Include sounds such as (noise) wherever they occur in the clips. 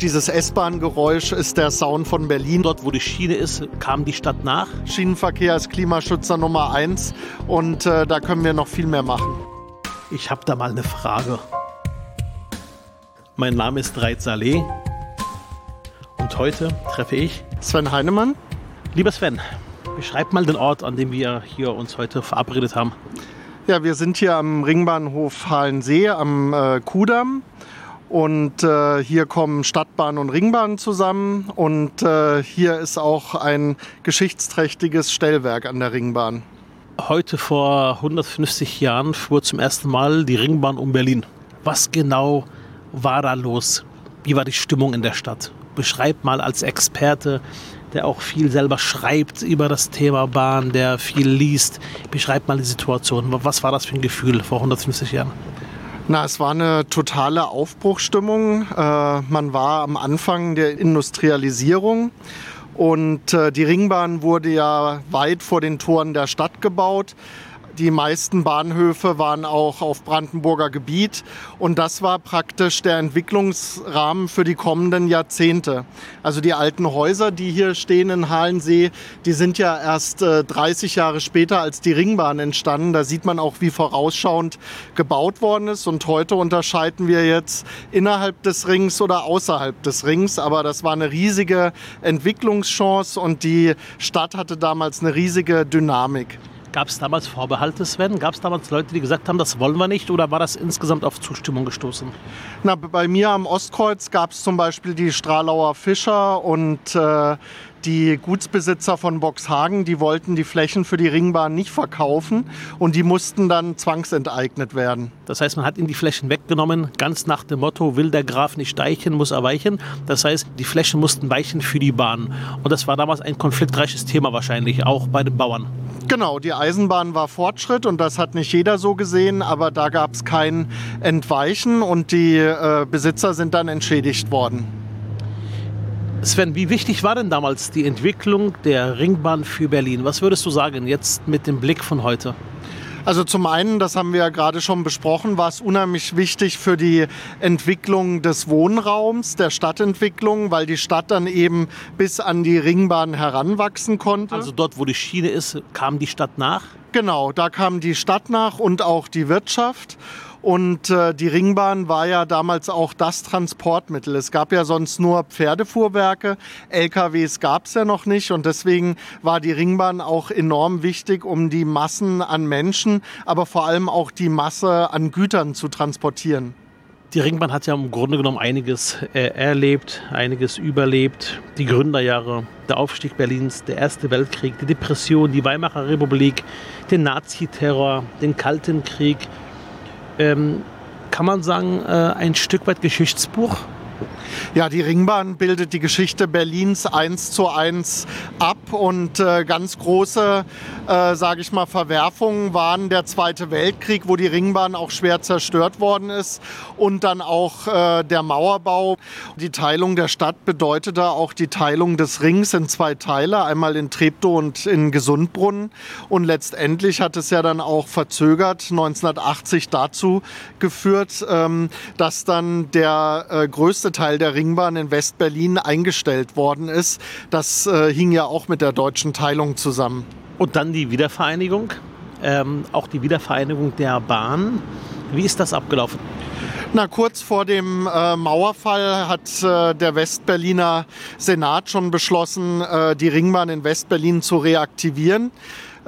Dieses S-Bahn-Geräusch ist der Sound von Berlin. Dort, wo die Schiene ist, kam die Stadt nach. Schienenverkehr ist Klimaschützer Nummer eins und äh, da können wir noch viel mehr machen. Ich habe da mal eine Frage. Mein Name ist Reit Saleh und heute treffe ich Sven Heinemann. Lieber Sven, beschreib mal den Ort, an dem wir hier uns heute verabredet haben. Ja, wir sind hier am Ringbahnhof Halensee am äh, Kudamm. Und äh, hier kommen Stadtbahn und Ringbahn zusammen. Und äh, hier ist auch ein geschichtsträchtiges Stellwerk an der Ringbahn. Heute vor 150 Jahren fuhr zum ersten Mal die Ringbahn um Berlin. Was genau war da los? Wie war die Stimmung in der Stadt? Beschreib mal als Experte, der auch viel selber schreibt über das Thema Bahn, der viel liest. Beschreib mal die Situation. Was war das für ein Gefühl vor 150 Jahren? Na, es war eine totale Aufbruchstimmung. Äh, man war am Anfang der Industrialisierung und äh, die Ringbahn wurde ja weit vor den Toren der Stadt gebaut. Die meisten Bahnhöfe waren auch auf Brandenburger Gebiet und das war praktisch der Entwicklungsrahmen für die kommenden Jahrzehnte. Also die alten Häuser, die hier stehen in Halensee, die sind ja erst äh, 30 Jahre später als die Ringbahn entstanden. Da sieht man auch, wie vorausschauend gebaut worden ist und heute unterscheiden wir jetzt innerhalb des Rings oder außerhalb des Rings. Aber das war eine riesige Entwicklungschance und die Stadt hatte damals eine riesige Dynamik. Gab es damals Vorbehalte, Sven? Gab es damals Leute, die gesagt haben, das wollen wir nicht? Oder war das insgesamt auf Zustimmung gestoßen? Na, bei mir am Ostkreuz gab es zum Beispiel die Stralauer Fischer und äh, die Gutsbesitzer von Boxhagen, die wollten die Flächen für die Ringbahn nicht verkaufen und die mussten dann zwangsenteignet werden. Das heißt, man hat ihnen die Flächen weggenommen, ganz nach dem Motto, will der Graf nicht steichen, muss er weichen. Das heißt, die Flächen mussten weichen für die Bahn. Und das war damals ein konfliktreiches Thema wahrscheinlich, auch bei den Bauern. Genau, die Eisenbahn war Fortschritt und das hat nicht jeder so gesehen, aber da gab es kein Entweichen und die äh, Besitzer sind dann entschädigt worden. Sven, wie wichtig war denn damals die Entwicklung der Ringbahn für Berlin? Was würdest du sagen jetzt mit dem Blick von heute? Also zum einen, das haben wir ja gerade schon besprochen, war es unheimlich wichtig für die Entwicklung des Wohnraums, der Stadtentwicklung, weil die Stadt dann eben bis an die Ringbahn heranwachsen konnte. Also dort, wo die Schiene ist, kam die Stadt nach? Genau, da kam die Stadt nach und auch die Wirtschaft. Und äh, die Ringbahn war ja damals auch das Transportmittel. Es gab ja sonst nur Pferdefuhrwerke, LKWs gab es ja noch nicht und deswegen war die Ringbahn auch enorm wichtig, um die Massen an Menschen, aber vor allem auch die Masse an Gütern zu transportieren. Die Ringbahn hat ja im Grunde genommen einiges äh, erlebt, einiges überlebt. Die Gründerjahre, der Aufstieg Berlins, der Erste Weltkrieg, die Depression, die Weimarer Republik, den Naziterror, den Kalten Krieg, ähm, kann man sagen, äh, ein Stück weit Geschichtsbuch? Ja, die Ringbahn bildet die Geschichte Berlins eins zu eins ab und äh, ganz große, äh, sage ich mal, Verwerfungen waren der Zweite Weltkrieg, wo die Ringbahn auch schwer zerstört worden ist und dann auch äh, der Mauerbau. Die Teilung der Stadt bedeutete auch die Teilung des Rings in zwei Teile, einmal in Treptow und in Gesundbrunnen und letztendlich hat es ja dann auch verzögert 1980 dazu geführt, ähm, dass dann der äh, größte Teil der Ringbahn in Westberlin eingestellt worden ist. Das äh, hing ja auch mit der deutschen Teilung zusammen. Und dann die Wiedervereinigung, ähm, auch die Wiedervereinigung der Bahn. Wie ist das abgelaufen? Na, kurz vor dem äh, Mauerfall hat äh, der Westberliner Senat schon beschlossen, äh, die Ringbahn in Westberlin zu reaktivieren.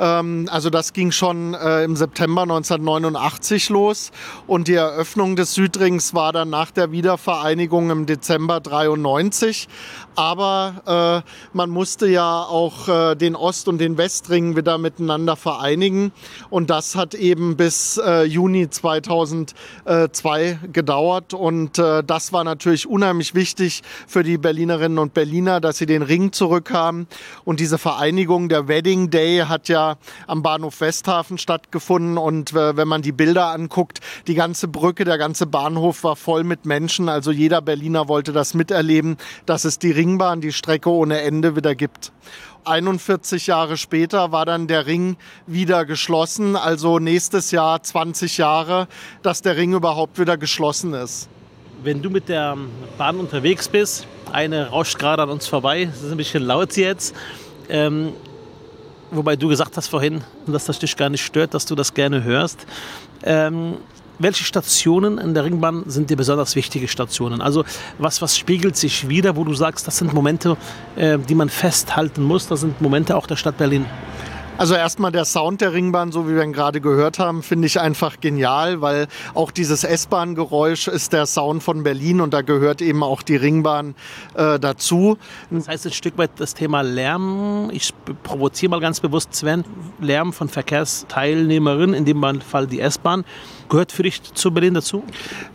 Ähm, also das ging schon äh, im September 1989 los. Und die Eröffnung des Südrings war dann nach der Wiedervereinigung im Dezember 93. Aber äh, man musste ja auch äh, den Ost- und den Westring wieder miteinander vereinigen. Und das hat eben bis äh, Juni 2002 gedauert. Und äh, das war natürlich unheimlich wichtig für die Berlinerinnen und Berliner, dass sie den Ring zurückhaben. Und diese Vereinigung, der Wedding Day hat ja am Bahnhof Westhafen stattgefunden. Und äh, wenn man die Bilder anguckt, die ganze Brücke, der ganze Bahnhof war voll mit Menschen. Also jeder Berliner wollte das miterleben, dass es die Ringbahn, die Strecke ohne Ende wieder gibt. 41 Jahre später war dann der Ring wieder geschlossen. Also nächstes Jahr 20 Jahre, dass der Ring überhaupt wieder geschlossen ist. wenn du mit der Bahn unterwegs bist, eine rauscht gerade an uns vorbei, es ist ein bisschen laut jetzt, ähm, wobei du gesagt hast vorhin, dass das dich gar nicht stört, dass du das gerne hörst. Ähm, welche Stationen in der Ringbahn sind dir besonders wichtige Stationen? Also was, was spiegelt sich wieder, wo du sagst, das sind Momente, äh, die man festhalten muss, das sind Momente auch der Stadt Berlin? Also erstmal der Sound der Ringbahn, so wie wir ihn gerade gehört haben, finde ich einfach genial, weil auch dieses S-Bahn-Geräusch ist der Sound von Berlin und da gehört eben auch die Ringbahn äh, dazu. Das heißt ein Stück weit das Thema Lärm, ich provoziere mal ganz bewusst Sven, Lärm von Verkehrsteilnehmerinnen, in dem Fall die S-Bahn. Gehört für dich zu Berlin dazu?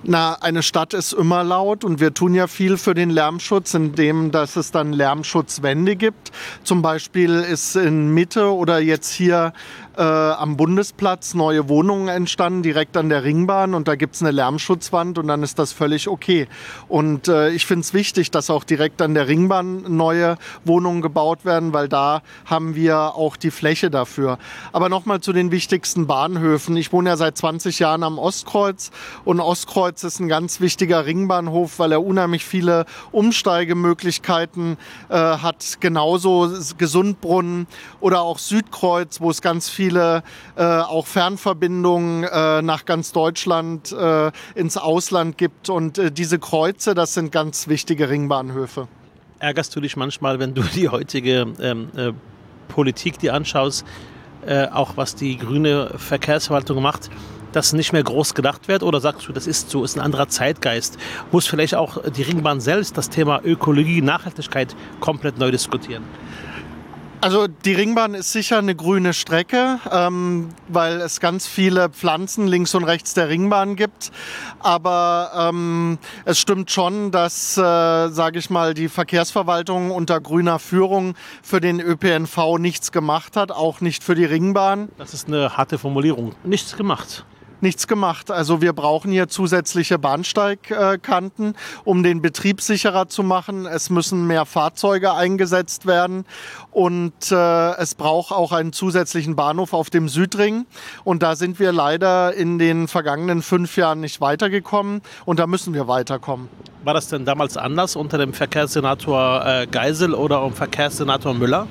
Na, eine Stadt ist immer laut und wir tun ja viel für den Lärmschutz, indem dass es dann Lärmschutzwände gibt. Zum Beispiel ist in Mitte oder jetzt hier äh, am Bundesplatz neue Wohnungen entstanden, direkt an der Ringbahn und da gibt es eine Lärmschutzwand und dann ist das völlig okay. Und äh, ich finde es wichtig, dass auch direkt an der Ringbahn neue Wohnungen gebaut werden, weil da haben wir auch die Fläche dafür. Aber nochmal zu den wichtigsten Bahnhöfen. Ich wohne ja seit 20 Jahren am Ostkreuz und Ostkreuz ist ein ganz wichtiger Ringbahnhof, weil er unheimlich viele Umsteigemöglichkeiten äh, hat. Genauso Gesundbrunnen oder auch Südkreuz, wo es ganz viele viele äh, auch Fernverbindungen äh, nach ganz Deutschland äh, ins Ausland gibt. Und äh, diese Kreuze, das sind ganz wichtige Ringbahnhöfe. Ärgerst du dich manchmal, wenn du die heutige ähm, äh, Politik dir anschaust, äh, auch was die grüne Verkehrsverwaltung macht? dass nicht mehr groß gedacht wird? Oder sagst du, das ist so, ist ein anderer Zeitgeist? Muss vielleicht auch die Ringbahn selbst das Thema Ökologie, Nachhaltigkeit komplett neu diskutieren? Also die Ringbahn ist sicher eine grüne Strecke, ähm, weil es ganz viele Pflanzen links und rechts der Ringbahn gibt. Aber ähm, es stimmt schon, dass, äh, sage ich mal, die Verkehrsverwaltung unter grüner Führung für den ÖPNV nichts gemacht hat, auch nicht für die Ringbahn. Das ist eine harte Formulierung. Nichts gemacht nichts gemacht. Also wir brauchen hier zusätzliche Bahnsteigkanten, um den Betrieb sicherer zu machen. Es müssen mehr Fahrzeuge eingesetzt werden und äh, es braucht auch einen zusätzlichen Bahnhof auf dem Südring. Und da sind wir leider in den vergangenen fünf Jahren nicht weitergekommen und da müssen wir weiterkommen. War das denn damals anders unter dem Verkehrssenator äh, Geisel oder dem Verkehrssenator Müller?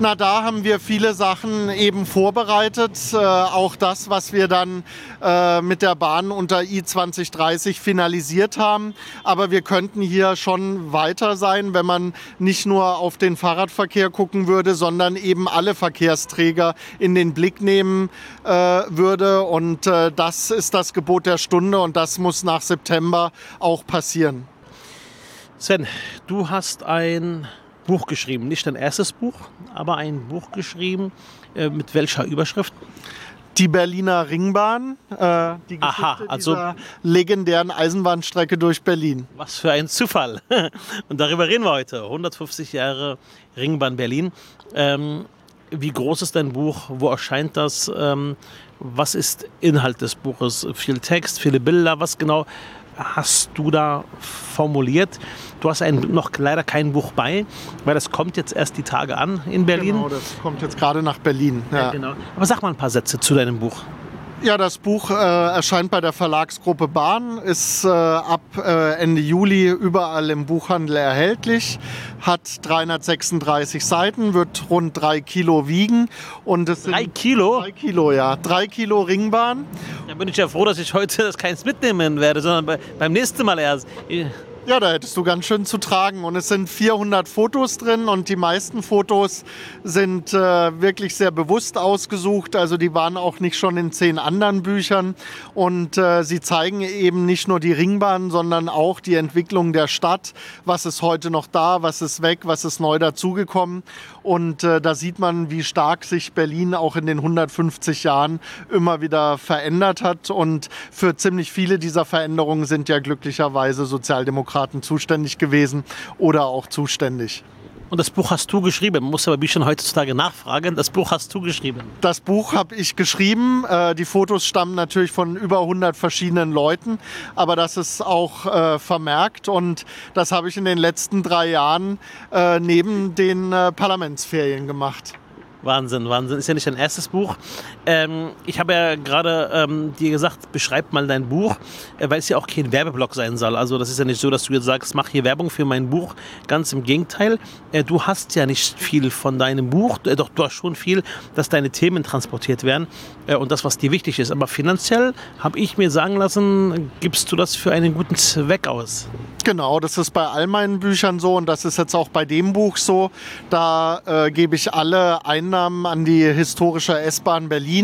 Na, da haben wir viele Sachen eben vorbereitet. Äh, auch das, was wir dann äh, mit der Bahn unter I2030 finalisiert haben. Aber wir könnten hier schon weiter sein, wenn man nicht nur auf den Fahrradverkehr gucken würde, sondern eben alle Verkehrsträger in den Blick nehmen äh, würde. Und äh, das ist das Gebot der Stunde und das muss nach September auch passieren. Sven, du hast ein Buch geschrieben. Nicht dein erstes Buch, aber ein Buch geschrieben. Äh, mit welcher Überschrift? Die Berliner Ringbahn, äh, die Geschichte Aha, also dieser legendären Eisenbahnstrecke durch Berlin. Was für ein Zufall. (laughs) Und darüber reden wir heute. 150 Jahre Ringbahn Berlin. Ähm, wie groß ist dein Buch? Wo erscheint das? Ähm, was ist Inhalt des Buches? Viel Text, viele Bilder? Was genau hast du da formuliert? Du hast ein, noch leider kein Buch bei, weil das kommt jetzt erst die Tage an in Berlin. Genau, das kommt jetzt gerade nach Berlin. Ja. ja. genau. Aber sag mal ein paar Sätze zu deinem Buch. Ja, das Buch äh, erscheint bei der Verlagsgruppe Bahn, ist äh, ab äh, Ende Juli überall im Buchhandel erhältlich, hat 336 Seiten, wird rund drei Kilo wiegen. Und es drei Kilo? Drei Kilo, ja. Drei Kilo Ringbahn. Da bin ich ja froh, dass ich heute das keins mitnehmen werde, sondern bei, beim nächsten Mal erst. Ja, da hättest du ganz schön zu tragen. Und es sind 400 Fotos drin und die meisten Fotos sind äh, wirklich sehr bewusst ausgesucht. Also die waren auch nicht schon in zehn anderen Büchern. Und äh, sie zeigen eben nicht nur die Ringbahn, sondern auch die Entwicklung der Stadt. Was ist heute noch da, was ist weg, was ist neu dazugekommen. Und äh, da sieht man, wie stark sich Berlin auch in den 150 Jahren immer wieder verändert hat. Und für ziemlich viele dieser Veränderungen sind ja glücklicherweise Sozialdemokraten zuständig gewesen oder auch zuständig. Und das Buch hast du geschrieben. Man muss aber wie schon heutzutage nachfragen. Das Buch hast du geschrieben. Das Buch habe ich geschrieben. Äh, die Fotos stammen natürlich von über 100 verschiedenen Leuten. Aber das ist auch äh, vermerkt. Und das habe ich in den letzten drei Jahren äh, neben den Parlamentsferien gemacht. Wahnsinn, Wahnsinn. Ist ja nicht dein erstes Buch. Ähm, ich habe ja gerade ähm, dir gesagt, beschreib mal dein Buch, äh, weil es ja auch kein Werbeblock sein soll. Also das ist ja nicht so, dass du jetzt sagst, mach hier Werbung für mein Buch. Ganz im Gegenteil. Äh, du hast ja nicht viel von deinem Buch, äh, doch du hast schon viel, dass deine Themen transportiert werden äh, und das, was dir wichtig ist. Aber finanziell habe ich mir sagen lassen, gibst du das für einen guten Zweck aus. Genau, das ist bei all meinen Büchern so und das ist jetzt auch bei dem Buch so. Da äh, gebe ich alle Einnahmen an die historische S-Bahn Berlin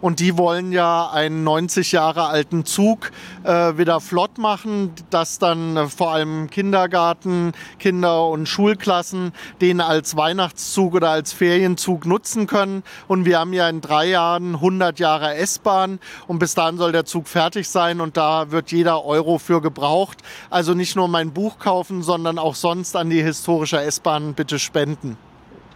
und die wollen ja einen 90 Jahre alten Zug äh, wieder flott machen, dass dann äh, vor allem Kindergarten, Kinder und Schulklassen den als Weihnachtszug oder als Ferienzug nutzen können. Und wir haben ja in drei Jahren 100 Jahre S-Bahn und bis dahin soll der Zug fertig sein und da wird jeder Euro für gebraucht. Also nicht nur mein Buch kaufen, sondern auch sonst an die historische S-Bahn bitte spenden.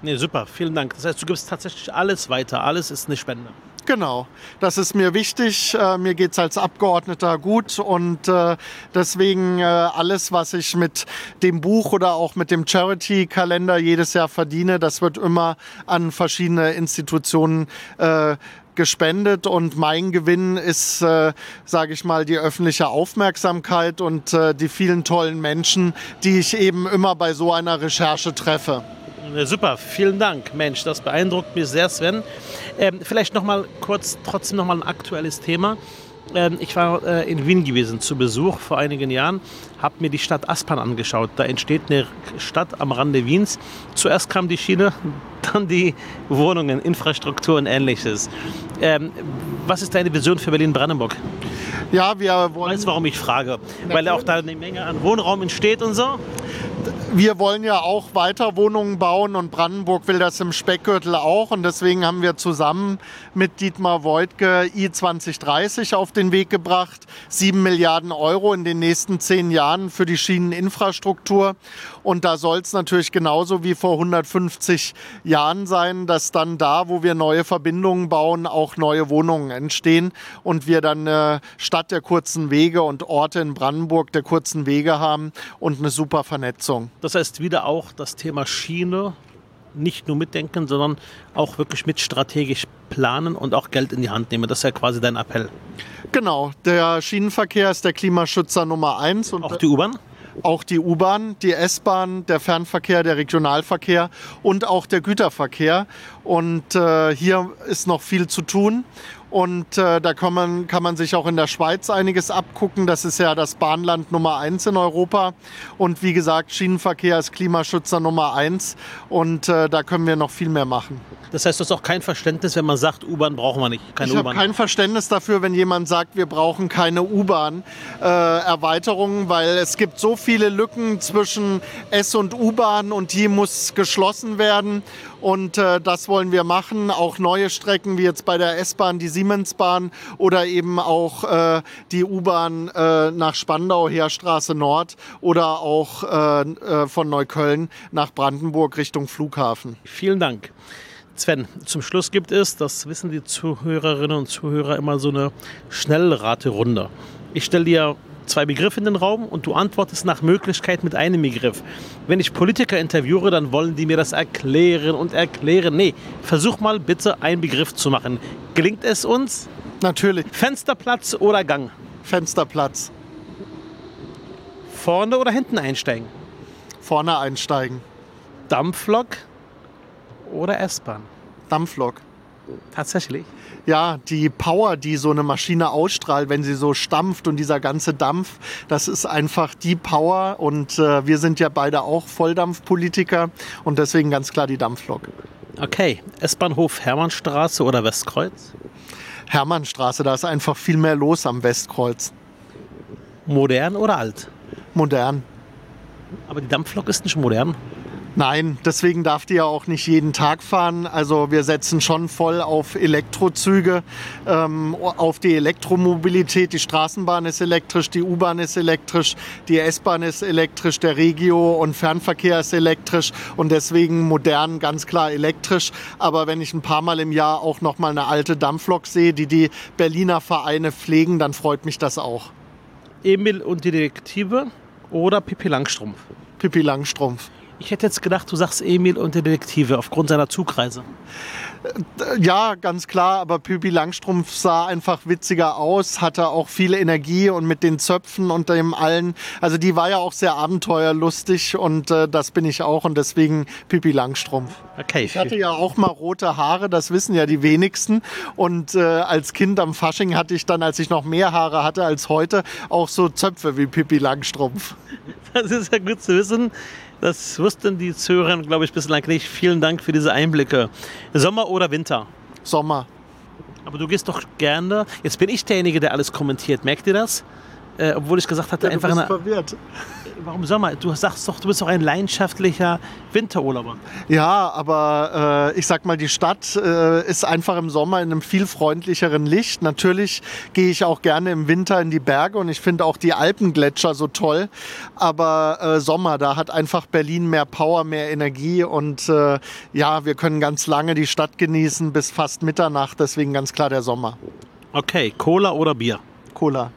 Nee, super, vielen Dank. Das heißt, du gibst tatsächlich alles weiter. Alles ist eine Spende. Genau, das ist mir wichtig. Äh, mir geht es als Abgeordneter gut und äh, deswegen äh, alles, was ich mit dem Buch oder auch mit dem Charity-Kalender jedes Jahr verdiene, das wird immer an verschiedene Institutionen gespendet und mein Gewinn ist, äh, sage ich mal, die öffentliche Aufmerksamkeit und äh, die vielen tollen Menschen, die ich eben immer bei so einer Recherche treffe. Super, vielen Dank. Mensch, das beeindruckt mich sehr, Sven. Ähm, vielleicht noch mal kurz, trotzdem noch mal ein aktuelles Thema. Ähm, ich war äh, in Wien gewesen zu Besuch vor einigen Jahren, habe mir die Stadt Aspern angeschaut. Da entsteht eine Stadt am Rande Wiens. Zuerst kam die Schiene, (laughs) dann die Wohnungen, Infrastruktur und ähnliches. Ähm, was ist deine Vision für Berlin-Brandenburg? Ja, wir wollen. Weißt warum ich frage? Weil auch da eine Menge an Wohnraum entsteht und so? Wir wollen ja auch weiter Wohnungen bauen und Brandenburg will das im Speckgürtel auch. Und deswegen haben wir zusammen mit Dietmar Woidke I2030 auf den Weg gebracht. Sieben Milliarden Euro in den nächsten zehn Jahren für die Schieneninfrastruktur. Und da soll es natürlich genauso wie vor 150 Jahren sein, dass dann da, wo wir neue Verbindungen bauen, auch neue Wohnungen entstehen und wir dann eine Stadt der kurzen Wege und Orte in Brandenburg der kurzen Wege haben und eine super Vernetzung. Das heißt wieder auch das Thema Schiene nicht nur mitdenken, sondern auch wirklich mit strategisch planen und auch Geld in die Hand nehmen. Das ist ja quasi dein Appell. Genau, der Schienenverkehr ist der Klimaschützer Nummer eins. Und auch die U-Bahn? Auch die U-Bahn, die S-Bahn, der Fernverkehr, der Regionalverkehr und auch der Güterverkehr. Und äh, hier ist noch viel zu tun. Und äh, da kann man, kann man sich auch in der Schweiz einiges abgucken. Das ist ja das Bahnland Nummer eins in Europa. Und wie gesagt, Schienenverkehr ist Klimaschützer Nummer eins. Und äh, da können wir noch viel mehr machen. Das heißt, du hast auch kein Verständnis, wenn man sagt, U-Bahn brauchen wir nicht. Keine ich habe kein Verständnis dafür, wenn jemand sagt, wir brauchen keine U-Bahn-Erweiterungen, äh, weil es gibt so viele Lücken zwischen S- und U-Bahn und die muss geschlossen werden. Und äh, das wollen wir machen. Auch neue Strecken wie jetzt bei der S-Bahn, die Siemensbahn oder eben auch äh, die U-Bahn äh, nach Spandau, Heerstraße Nord oder auch äh, äh, von Neukölln nach Brandenburg Richtung Flughafen. Vielen Dank. Sven, zum Schluss gibt es, das wissen die Zuhörerinnen und Zuhörer, immer so eine Schnellraterunde. Ich stelle dir zwei Begriffe in den Raum und du antwortest nach Möglichkeit mit einem Begriff. Wenn ich Politiker interviewe, dann wollen die mir das erklären und erklären. Nee, versuch mal bitte einen Begriff zu machen. Gelingt es uns? Natürlich. Fensterplatz oder Gang? Fensterplatz. Vorne oder hinten einsteigen? Vorne einsteigen. Dampflok oder S-Bahn? Dampflok. Tatsächlich? Ja, die Power, die so eine Maschine ausstrahlt, wenn sie so stampft und dieser ganze Dampf, das ist einfach die Power. Und äh, wir sind ja beide auch Volldampfpolitiker und deswegen ganz klar die Dampflok. Okay, S-Bahnhof Hermannstraße oder Westkreuz? Hermannstraße, da ist einfach viel mehr los am Westkreuz. Modern oder alt? Modern. Aber die Dampflok ist nicht modern. Nein, deswegen darf die ja auch nicht jeden Tag fahren. Also wir setzen schon voll auf Elektrozüge, ähm, auf die Elektromobilität. Die Straßenbahn ist elektrisch, die U-Bahn ist elektrisch, die S-Bahn ist elektrisch, der Regio- und Fernverkehr ist elektrisch und deswegen modern ganz klar elektrisch. Aber wenn ich ein paar Mal im Jahr auch noch mal eine alte Dampflok sehe, die die Berliner Vereine pflegen, dann freut mich das auch. Emil und die Detektive oder Pippi Langstrumpf? Pippi Langstrumpf. Ich hätte jetzt gedacht, du sagst Emil und die Detektive aufgrund seiner Zugreise. Ja, ganz klar, aber Püppi Langstrumpf sah einfach witziger aus, hatte auch viel Energie und mit den Zöpfen und dem allen. Also die war ja auch sehr abenteuerlustig und äh, das bin ich auch und deswegen Püppi Langstrumpf. Okay. Ich hatte ja auch mal rote Haare, das wissen ja die wenigsten. Und äh, als Kind am Fasching hatte ich dann, als ich noch mehr Haare hatte als heute, auch so Zöpfe wie Pippi Langstrumpf. Das ist ja gut zu wissen. Das wussten die Zuhörer, glaube ich, bislang nicht. Vielen Dank für diese Einblicke. Sommer oder Winter? Sommer. Aber du gehst doch gerne. Jetzt bin ich derjenige, der alles kommentiert. Merkt ihr das? Äh, obwohl ich gesagt hatte, Ja, du einfach bist eine, verwirrt. Warum Sommer? Du sagst doch, du bist doch ein leidenschaftlicher Winterurlauber. Ja, aber äh, ich sag mal, die Stadt äh, ist einfach im Sommer in einem viel freundlicheren Licht. Natürlich gehe ich auch gerne im Winter in die Berge und ich finde auch die Alpengletscher so toll. Aber äh, Sommer, da hat einfach Berlin mehr Power, mehr Energie und äh, ja, wir können ganz lange die Stadt genießen bis fast Mitternacht. Deswegen ganz klar der Sommer. Okay, Cola oder Bier? Cola.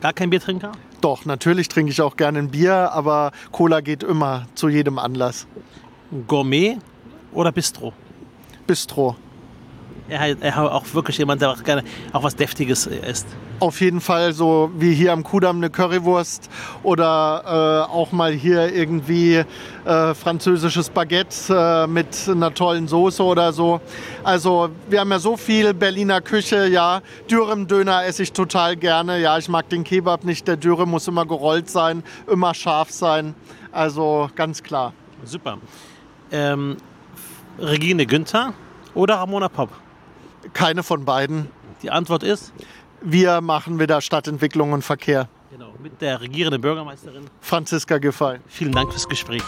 Gar kein Biertrinker? Doch, natürlich trinke ich auch gerne ein Bier, aber Cola geht immer zu jedem Anlass. Gourmet oder Bistro? Bistro. Er, er auch wirklich jemand, der auch gerne auch was Deftiges isst. Auf jeden Fall so wie hier am Kudamm eine Currywurst oder äh, auch mal hier irgendwie äh, französisches Baguette äh, mit einer tollen Soße oder so. Also wir haben ja so viel Berliner Küche, ja. Dürüm-Döner esse ich total gerne. Ja, ich mag den Kebab nicht. Der Dürüm muss immer gerollt sein, immer scharf sein. Also ganz klar. Super. Ähm, Regine Günther oder Ramona Popp? Keine von beiden. Die Antwort ist Wir machen wieder Stadtentwicklung und Verkehr. genau, mit der regierenden Bürgermeisterin. Franziska Giffey. Vielen Dank fürs Gespräch.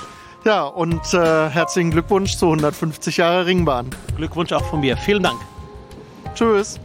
Ja, und äh, herzlichen Glückwunsch zu 150 Jahre Ringbahn. Glückwunsch auch von mir. Vielen Dank. Tschüss.